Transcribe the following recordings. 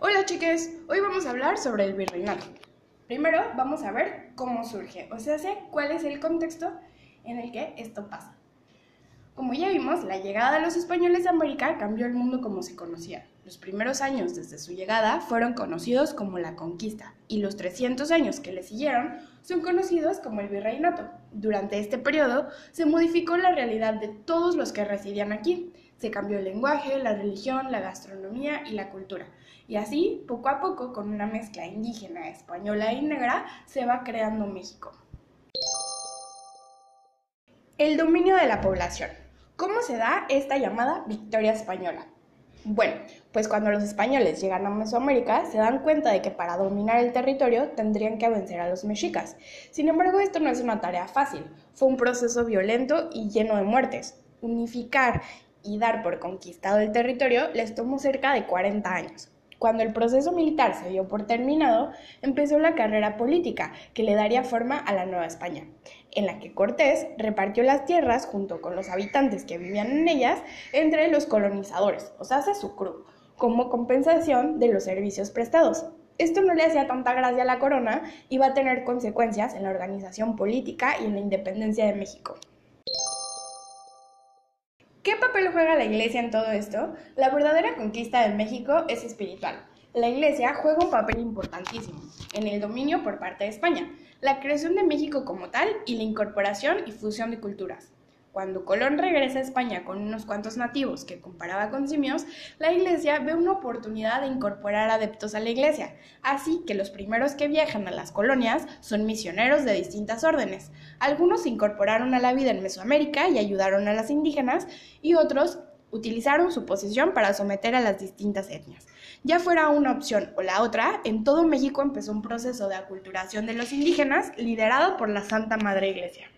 Hola chiques, hoy vamos a hablar sobre el virreinato. Primero vamos a ver cómo surge, o sea, cuál es el contexto en el que esto pasa. Como ya vimos, la llegada de los españoles a América cambió el mundo como se conocía. Los primeros años desde su llegada fueron conocidos como la conquista y los 300 años que le siguieron son conocidos como el virreinato. Durante este periodo se modificó la realidad de todos los que residían aquí. Se cambió el lenguaje, la religión, la gastronomía y la cultura. Y así, poco a poco, con una mezcla indígena, española y negra, se va creando México. El dominio de la población. ¿Cómo se da esta llamada victoria española? Bueno, pues cuando los españoles llegan a Mesoamérica se dan cuenta de que para dominar el territorio tendrían que vencer a los mexicas. Sin embargo, esto no es una tarea fácil, fue un proceso violento y lleno de muertes. Unificar y dar por conquistado el territorio les tomó cerca de 40 años. Cuando el proceso militar se dio por terminado, empezó la carrera política que le daría forma a la Nueva España, en la que Cortés repartió las tierras junto con los habitantes que vivían en ellas entre los colonizadores, o sea, su cruz, como compensación de los servicios prestados. Esto no le hacía tanta gracia a la corona y va a tener consecuencias en la organización política y en la independencia de México. ¿Qué papel juega la Iglesia en todo esto? La verdadera conquista de México es espiritual. La Iglesia juega un papel importantísimo en el dominio por parte de España, la creación de México como tal y la incorporación y fusión de culturas. Cuando Colón regresa a España con unos cuantos nativos que comparaba con simios, la iglesia ve una oportunidad de incorporar adeptos a la iglesia, así que los primeros que viajan a las colonias son misioneros de distintas órdenes. Algunos se incorporaron a la vida en Mesoamérica y ayudaron a las indígenas, y otros utilizaron su posición para someter a las distintas etnias. Ya fuera una opción o la otra, en todo México empezó un proceso de aculturación de los indígenas liderado por la Santa Madre Iglesia.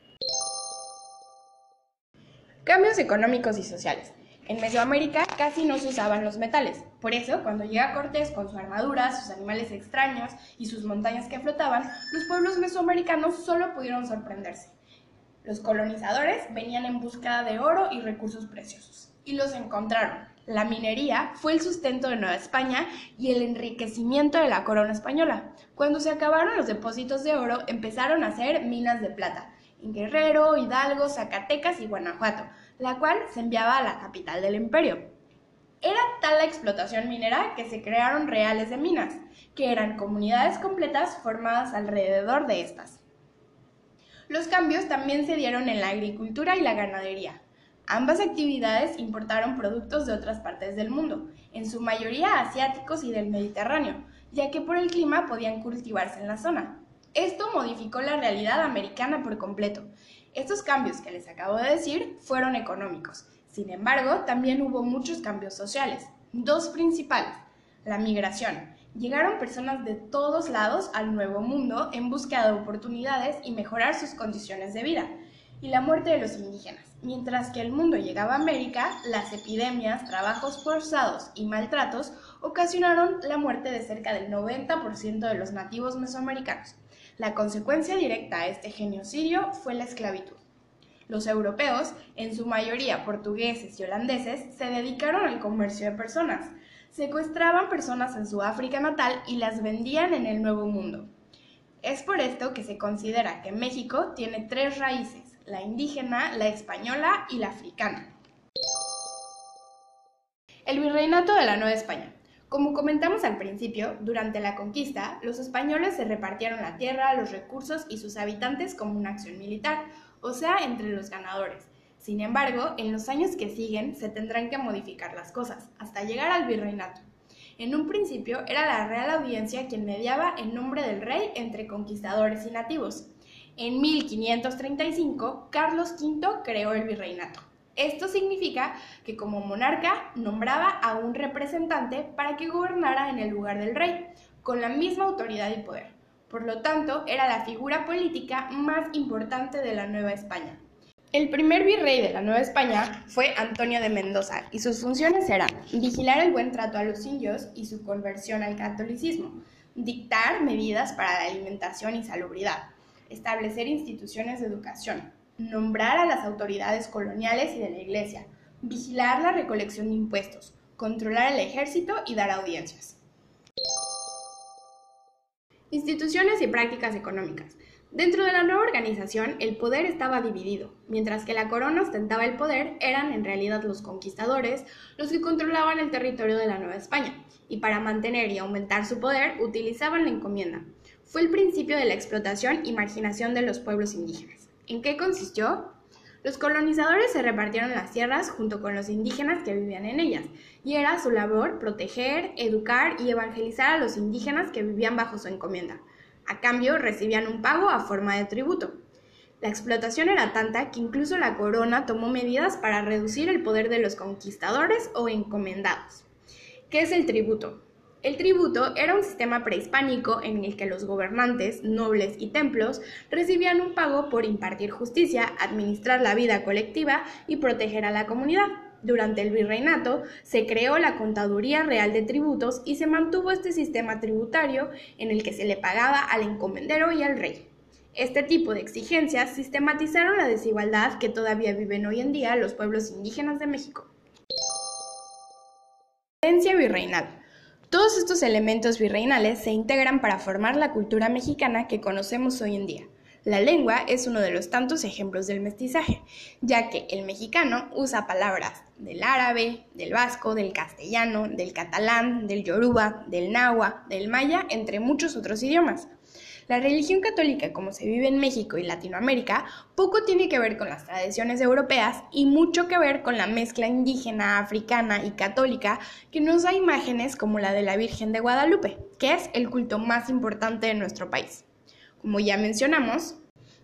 Cambios económicos y sociales. En Mesoamérica casi no se usaban los metales. Por eso, cuando llega Cortés con su armadura, sus animales extraños y sus montañas que flotaban, los pueblos mesoamericanos solo pudieron sorprenderse. Los colonizadores venían en busca de oro y recursos preciosos. Y los encontraron. La minería fue el sustento de Nueva España y el enriquecimiento de la corona española. Cuando se acabaron los depósitos de oro, empezaron a hacer minas de plata en Guerrero, Hidalgo, Zacatecas y Guanajuato, la cual se enviaba a la capital del imperio. Era tal la explotación minera que se crearon reales de minas, que eran comunidades completas formadas alrededor de estas. Los cambios también se dieron en la agricultura y la ganadería. Ambas actividades importaron productos de otras partes del mundo, en su mayoría asiáticos y del Mediterráneo, ya que por el clima podían cultivarse en la zona. Esto modificó la realidad americana por completo. Estos cambios que les acabo de decir fueron económicos. Sin embargo, también hubo muchos cambios sociales. Dos principales. La migración. Llegaron personas de todos lados al Nuevo Mundo en busca de oportunidades y mejorar sus condiciones de vida. Y la muerte de los indígenas. Mientras que el mundo llegaba a América, las epidemias, trabajos forzados y maltratos ocasionaron la muerte de cerca del 90% de los nativos mesoamericanos. La consecuencia directa a este genocidio fue la esclavitud. Los europeos, en su mayoría portugueses y holandeses, se dedicaron al comercio de personas. Secuestraban personas en su África natal y las vendían en el Nuevo Mundo. Es por esto que se considera que México tiene tres raíces, la indígena, la española y la africana. El virreinato de la Nueva España. Como comentamos al principio, durante la conquista, los españoles se repartieron la tierra, los recursos y sus habitantes como una acción militar, o sea, entre los ganadores. Sin embargo, en los años que siguen se tendrán que modificar las cosas, hasta llegar al virreinato. En un principio era la Real Audiencia quien mediaba en nombre del rey entre conquistadores y nativos. En 1535, Carlos V creó el virreinato. Esto significa que como monarca nombraba a un representante para que gobernara en el lugar del rey, con la misma autoridad y poder. Por lo tanto, era la figura política más importante de la Nueva España. El primer virrey de la Nueva España fue Antonio de Mendoza y sus funciones eran vigilar el buen trato a los indios y su conversión al catolicismo, dictar medidas para la alimentación y salubridad, establecer instituciones de educación, nombrar a las autoridades coloniales y de la Iglesia, vigilar la recolección de impuestos, controlar el ejército y dar audiencias. Instituciones y prácticas económicas. Dentro de la nueva organización, el poder estaba dividido. Mientras que la corona ostentaba el poder, eran en realidad los conquistadores los que controlaban el territorio de la Nueva España, y para mantener y aumentar su poder utilizaban la encomienda. Fue el principio de la explotación y marginación de los pueblos indígenas. ¿En qué consistió? Los colonizadores se repartieron las tierras junto con los indígenas que vivían en ellas, y era su labor proteger, educar y evangelizar a los indígenas que vivían bajo su encomienda. A cambio, recibían un pago a forma de tributo. La explotación era tanta que incluso la corona tomó medidas para reducir el poder de los conquistadores o encomendados. ¿Qué es el tributo? El tributo era un sistema prehispánico en el que los gobernantes, nobles y templos recibían un pago por impartir justicia, administrar la vida colectiva y proteger a la comunidad. Durante el virreinato se creó la Contaduría Real de Tributos y se mantuvo este sistema tributario en el que se le pagaba al encomendero y al rey. Este tipo de exigencias sistematizaron la desigualdad que todavía viven hoy en día los pueblos indígenas de México. Herencia virreinal. Todos estos elementos virreinales se integran para formar la cultura mexicana que conocemos hoy en día. La lengua es uno de los tantos ejemplos del mestizaje, ya que el mexicano usa palabras del árabe, del vasco, del castellano, del catalán, del yoruba, del nahua, del maya, entre muchos otros idiomas. La religión católica, como se vive en México y Latinoamérica, poco tiene que ver con las tradiciones europeas y mucho que ver con la mezcla indígena, africana y católica que nos da imágenes como la de la Virgen de Guadalupe, que es el culto más importante de nuestro país. Como ya mencionamos,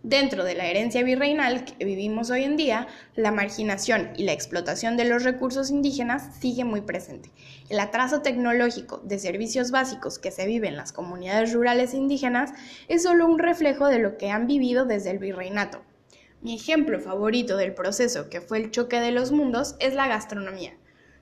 Dentro de la herencia virreinal que vivimos hoy en día, la marginación y la explotación de los recursos indígenas sigue muy presente. El atraso tecnológico de servicios básicos que se vive en las comunidades rurales indígenas es solo un reflejo de lo que han vivido desde el virreinato. Mi ejemplo favorito del proceso que fue el choque de los mundos es la gastronomía.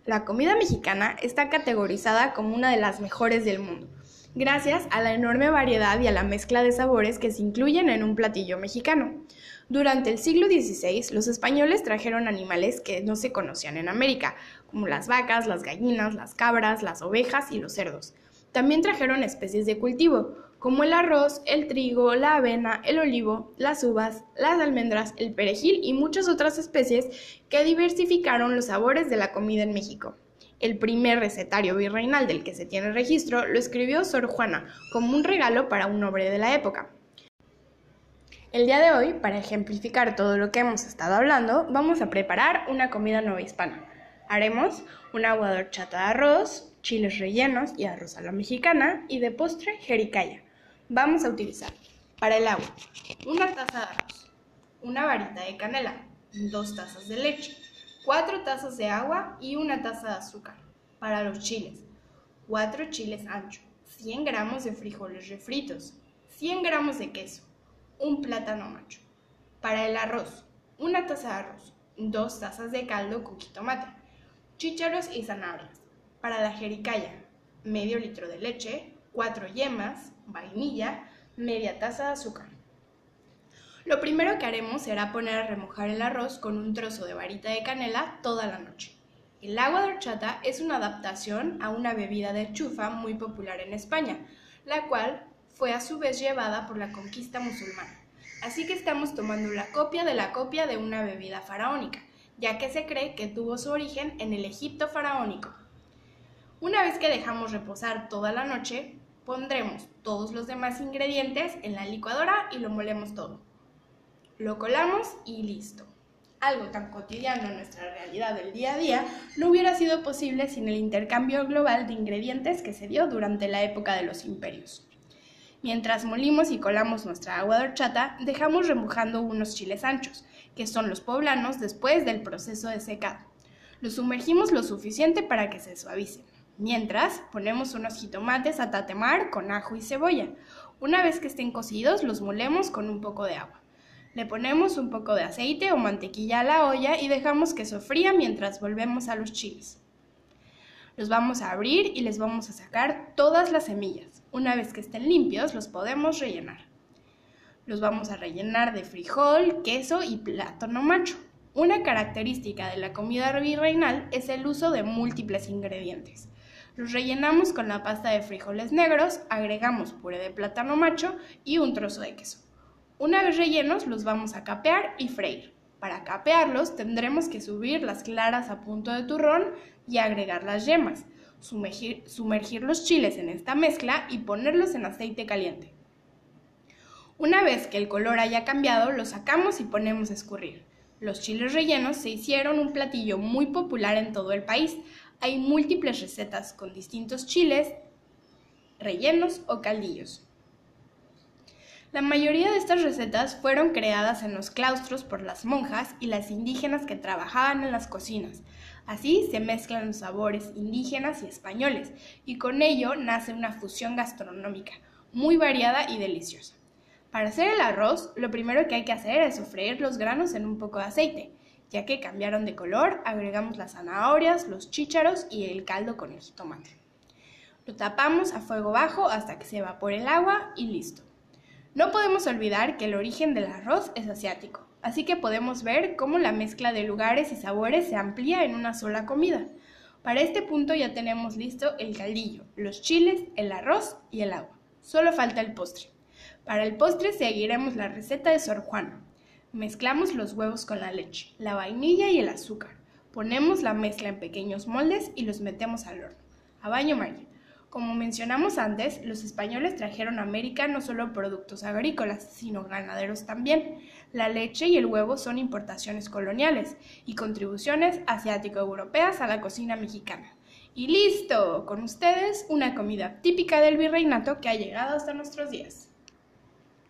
La comida mexicana está categorizada como una de las mejores del mundo gracias a la enorme variedad y a la mezcla de sabores que se incluyen en un platillo mexicano. Durante el siglo XVI, los españoles trajeron animales que no se conocían en América, como las vacas, las gallinas, las cabras, las ovejas y los cerdos. También trajeron especies de cultivo, como el arroz, el trigo, la avena, el olivo, las uvas, las almendras, el perejil y muchas otras especies que diversificaron los sabores de la comida en México. El primer recetario virreinal del que se tiene registro lo escribió Sor Juana como un regalo para un noble de la época. El día de hoy, para ejemplificar todo lo que hemos estado hablando, vamos a preparar una comida nueva hispana. Haremos un agua de de arroz, chiles rellenos y arroz a la mexicana y de postre jericaya. Vamos a utilizar para el agua una taza de arroz, una varita de canela, dos tazas de leche, 4 tazas de agua y una taza de azúcar. Para los chiles, 4 chiles anchos, 100 gramos de frijoles refritos, 100 gramos de queso, un plátano macho. Para el arroz, una taza de arroz, 2 tazas de caldo con jitomate, chícharos y zanahorias. Para la jericaya, medio litro de leche, 4 yemas, vainilla, media taza de azúcar. Lo primero que haremos será poner a remojar el arroz con un trozo de varita de canela toda la noche. El agua de horchata es una adaptación a una bebida de chufa muy popular en España, la cual fue a su vez llevada por la conquista musulmana. Así que estamos tomando la copia de la copia de una bebida faraónica, ya que se cree que tuvo su origen en el Egipto faraónico. Una vez que dejamos reposar toda la noche, pondremos todos los demás ingredientes en la licuadora y lo molemos todo. Lo colamos y listo. Algo tan cotidiano en nuestra realidad del día a día no hubiera sido posible sin el intercambio global de ingredientes que se dio durante la época de los imperios. Mientras molimos y colamos nuestra agua de horchata, dejamos remojando unos chiles anchos, que son los poblanos después del proceso de secado. Los sumergimos lo suficiente para que se suavicen. Mientras, ponemos unos jitomates a tatemar con ajo y cebolla. Una vez que estén cocidos, los molemos con un poco de agua. Le ponemos un poco de aceite o mantequilla a la olla y dejamos que sofría mientras volvemos a los chiles. Los vamos a abrir y les vamos a sacar todas las semillas. Una vez que estén limpios, los podemos rellenar. Los vamos a rellenar de frijol, queso y plátano macho. Una característica de la comida virreinal es el uso de múltiples ingredientes. Los rellenamos con la pasta de frijoles negros, agregamos puré de plátano macho y un trozo de queso. Una vez rellenos los vamos a capear y freír. Para capearlos tendremos que subir las claras a punto de turrón y agregar las yemas, sumergir, los chiles en esta mezcla y ponerlos en aceite caliente. Una vez que el color haya cambiado, lo sacamos y ponemos a escurrir. Los chiles rellenos se hicieron un platillo muy popular en todo el país. Hay múltiples recetas con distintos chiles, rellenos o caldillos. La mayoría de estas recetas fueron creadas en los claustros por las monjas y las indígenas que trabajaban en las cocinas. Así se mezclan los sabores indígenas y españoles, y con ello nace una fusión gastronómica muy variada y deliciosa. Para hacer el arroz, lo primero que hay que hacer es sofreír los granos en un poco de aceite. Ya que cambiaron de color, agregamos las zanahorias, los chícharos y el caldo con el jitomate. Lo tapamos a fuego bajo hasta que se evapore el agua y listo. No podemos olvidar que el origen del arroz es asiático, así que podemos ver cómo la mezcla de lugares y sabores se amplía en una sola comida. Para este punto ya tenemos listo el caldillo, los chiles, el arroz y el agua. Solo falta el postre. Para el postre seguiremos la receta de Sor Juana. Mezclamos los huevos con la leche, la vainilla y el azúcar. Ponemos la mezcla en pequeños moldes y los metemos al horno, a baño María. Como mencionamos antes, los españoles trajeron a América no solo productos agrícolas, sino ganaderos también. La leche y el huevo son importaciones coloniales y contribuciones asiático-europeas a la cocina mexicana. Y listo, con ustedes una comida típica del virreinato que ha llegado hasta nuestros días.